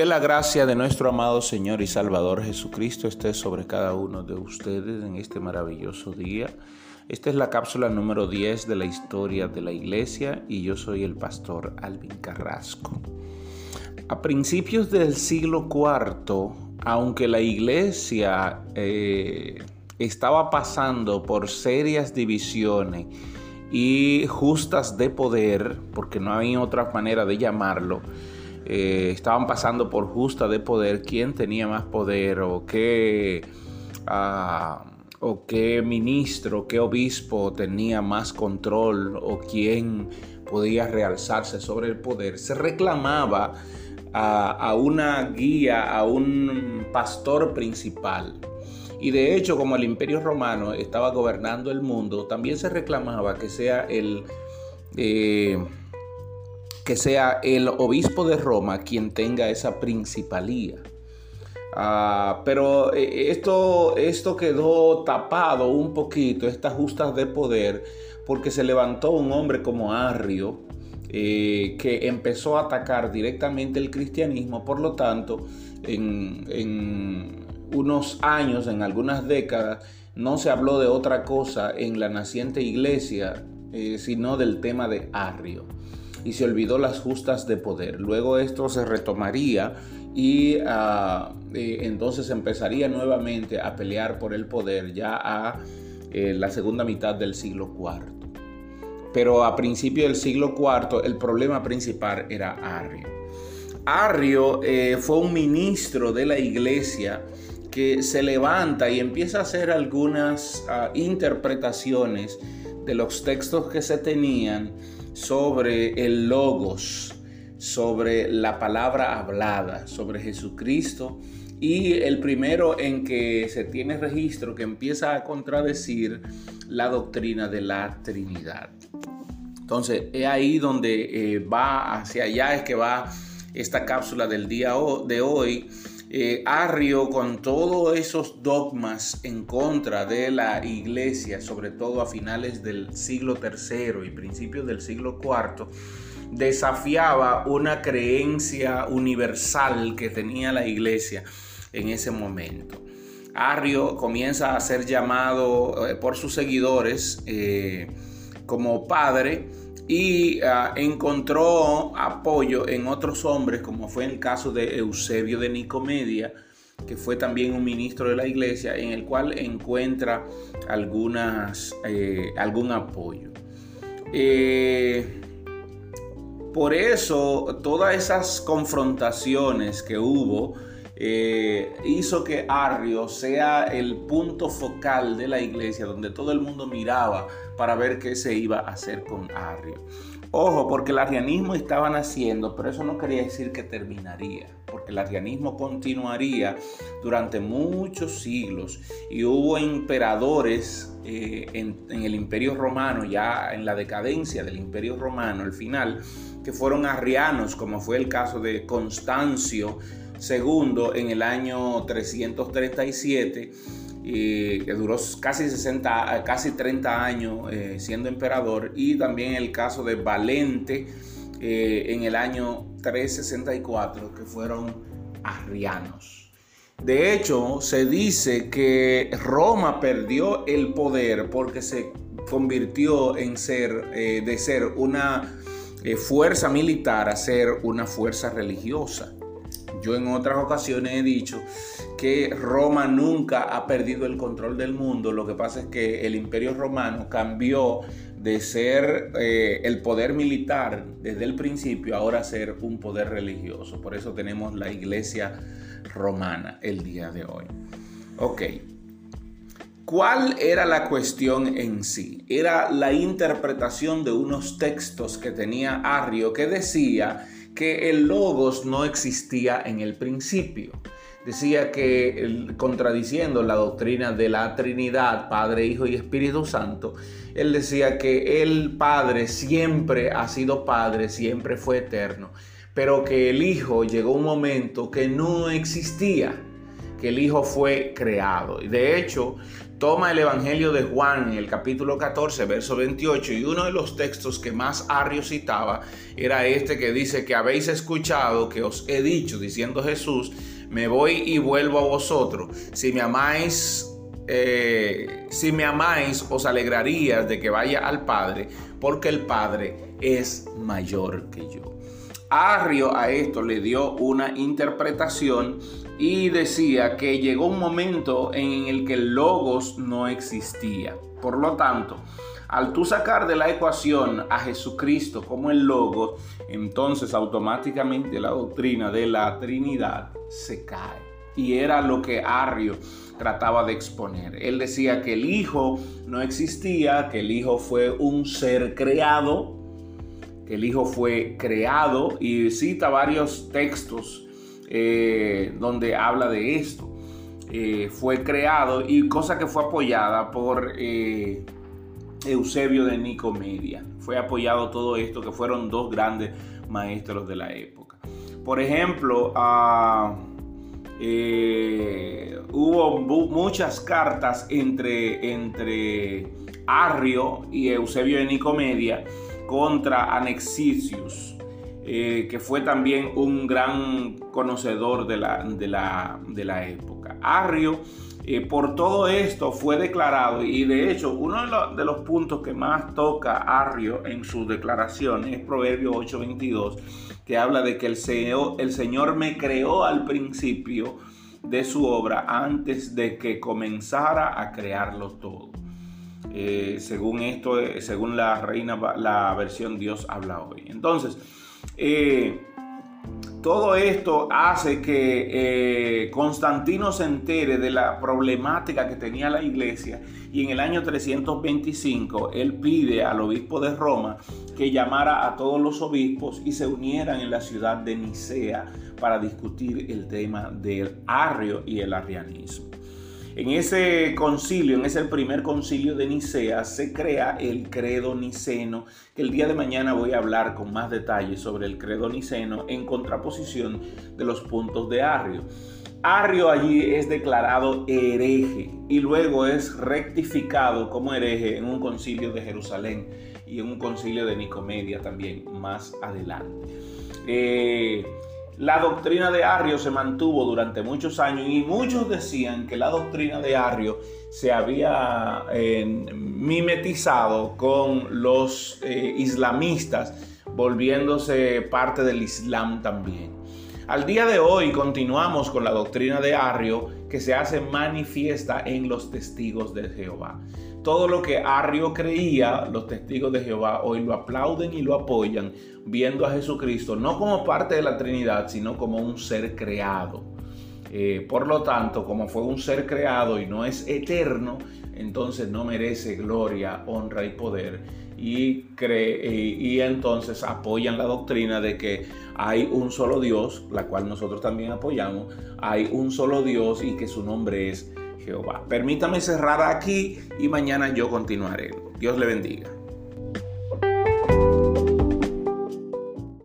Que la gracia de nuestro amado Señor y Salvador Jesucristo esté sobre cada uno de ustedes en este maravilloso día. Esta es la cápsula número 10 de la historia de la iglesia y yo soy el pastor Alvin Carrasco. A principios del siglo IV, aunque la iglesia eh, estaba pasando por serias divisiones y justas de poder, porque no había otra manera de llamarlo, eh, estaban pasando por justa de poder quién tenía más poder o qué, ah, o qué ministro, qué obispo tenía más control o quién podía realzarse sobre el poder. Se reclamaba a, una guía, a un pastor principal. Y de hecho, como el imperio romano estaba gobernando el mundo, también se reclamaba que sea el... Eh, que sea el obispo de Roma quien tenga esa principalía. Ah, pero eh, esto, esto quedó tapado un poquito, estas justas de poder, porque se levantó un hombre como Arrio, eh, que empezó a atacar directamente el cristianismo, por lo tanto, en, unos años, en algunas décadas, no se habló de otra cosa en la naciente iglesia, eh, sino del tema de Arrio y se olvidó las justas de poder. Luego esto se retomaría y ah, eh, entonces empezaría nuevamente a pelear por el poder ya a eh, la segunda mitad del siglo IV. Pero a principio del siglo IV el problema principal era Arrio. Arrio eh, fue un ministro de la iglesia que se levanta y empieza a hacer algunas ah, interpretaciones de los textos que se tenían sobre el logos, sobre la palabra hablada, sobre Jesucristo. Y el primero en que se tiene registro que empieza a contradecir la doctrina de la Trinidad. Entonces, es ahí donde eh, va hacia allá, es que va esta cápsula del día de hoy eh, Arrio con todos esos dogmas en contra de la iglesia, sobre todo a finales del siglo III y principios del siglo IV, desafiaba una creencia universal que tenía la iglesia en ese momento. Arrio comienza a ser llamado eh, por sus seguidores eh, como padre y ah, encontró apoyo en otros hombres, como fue el caso de Eusebio de Nicomedia, que fue también un ministro de la iglesia, en el cual encuentra algunas, eh, algún apoyo. Eh, por eso, todas esas confrontaciones que hubo, eh, hizo que Arrio sea el punto focal de la iglesia, donde todo el mundo miraba para ver qué se iba a hacer con Arrio. Ojo, porque el arrianismo estaba naciendo, pero eso no quería decir que terminaría, porque el arrianismo continuaría durante muchos siglos y hubo emperadores eh, en, en, el imperio romano, ya en la decadencia del imperio romano, al final, que fueron arrianos, como fue el caso de Constancio Segundo, en el año 337, que duró casi, 60, casi 30 años eh, siendo emperador, y también el caso de Valente eh, en el año 364, que fueron arrianos. De hecho, se dice que Roma perdió el poder porque se convirtió en ser, eh, de ser una fuerza militar a ser una fuerza religiosa. Yo en otras ocasiones he dicho que Roma nunca ha perdido el control del mundo. Lo que pasa es que el imperio romano cambió de ser eh, el poder militar desde el principio ahora ser un poder religioso. Por eso tenemos la iglesia romana el día de hoy. Ok. ¿Cuál era la cuestión en sí? Era la interpretación de unos textos que tenía Arrio que decía que el logos no existía en el principio. Decía que, contradiciendo la doctrina de la Trinidad, Padre, Hijo y Espíritu Santo, él decía que el Padre siempre ha sido Padre, siempre fue eterno, pero que el Hijo llegó un momento que no existía, que el Hijo fue creado. Y de hecho, toma el Evangelio de Juan en el capítulo 14, verso 28, y uno de los textos que más Arrio citaba era este que dice que habéis escuchado que os he dicho, diciendo Jesús, me voy y vuelvo a vosotros. Si me amáis, eh, si me amáis, os alegrarías de que vaya al Padre, porque el Padre es mayor que yo. Arrio a esto le dio una interpretación y decía que llegó un momento en el que el logos no existía. Por lo tanto, al tú sacar de la ecuación a Jesucristo como el logos, entonces automáticamente la doctrina de la Trinidad se cae. Y era lo que Arrio trataba de exponer. Él decía que el Hijo no existía, que el Hijo fue un ser creado, el Hijo fue creado y cita varios textos eh, donde habla de esto. Eh, fue creado y cosa que fue apoyada por eh, Eusebio de Nicomedia. Fue apoyado todo esto que fueron dos grandes maestros de la época. Por ejemplo, hubo muchas cartas entre, entre Arrio y Eusebio de Nicomedia contra Anexicius eh, que fue también un gran conocedor de la, de la, época. Arrio, eh, por todo esto, fue declarado, y de hecho, uno de los, puntos que más toca Arrio en su declaración es Proverbio 8:22, que habla de que el Señor, el Señor me creó al principio de su obra antes de que comenzara a crearlo todo. Eh, según esto, según la reina, la versión Dios habla hoy. Entonces, eh, todo esto hace que eh, Constantino se entere de la problemática que tenía la iglesia y en el año 325 él pide al obispo de Roma que llamara a todos los obispos y se unieran en la ciudad de Nicea para discutir el tema del arrio y el arrianismo. En ese concilio, en ese primer concilio de Nicea, se crea el credo niceno, que el día de mañana voy a hablar con más detalle sobre el credo niceno en contraposición de los puntos de Arrio. Arrio allí es declarado hereje y luego es rectificado como hereje en un concilio de Jerusalén y en un concilio de Nicomedia también más adelante. Eh, la doctrina de Arrio se mantuvo durante muchos años y muchos decían que la doctrina de Arrio se había eh, mimetizado con los eh, islamistas, volviéndose parte del Islam también. Al día de hoy continuamos con la doctrina de Arrio que se hace manifiesta en los testigos de Jehová. Todo lo que Arrio creía, los testigos de Jehová hoy lo aplauden y lo apoyan, viendo a Jesucristo no como parte de la Trinidad, sino como un ser creado. Eh, por lo tanto, como fue un ser creado y no es eterno, entonces no merece gloria, honra y poder. Y, y entonces apoyan la doctrina de que hay un solo Dios, la cual nosotros también apoyamos, hay un solo Dios y que su nombre es Jehová. Permítame cerrar aquí y mañana yo continuaré. Dios le bendiga.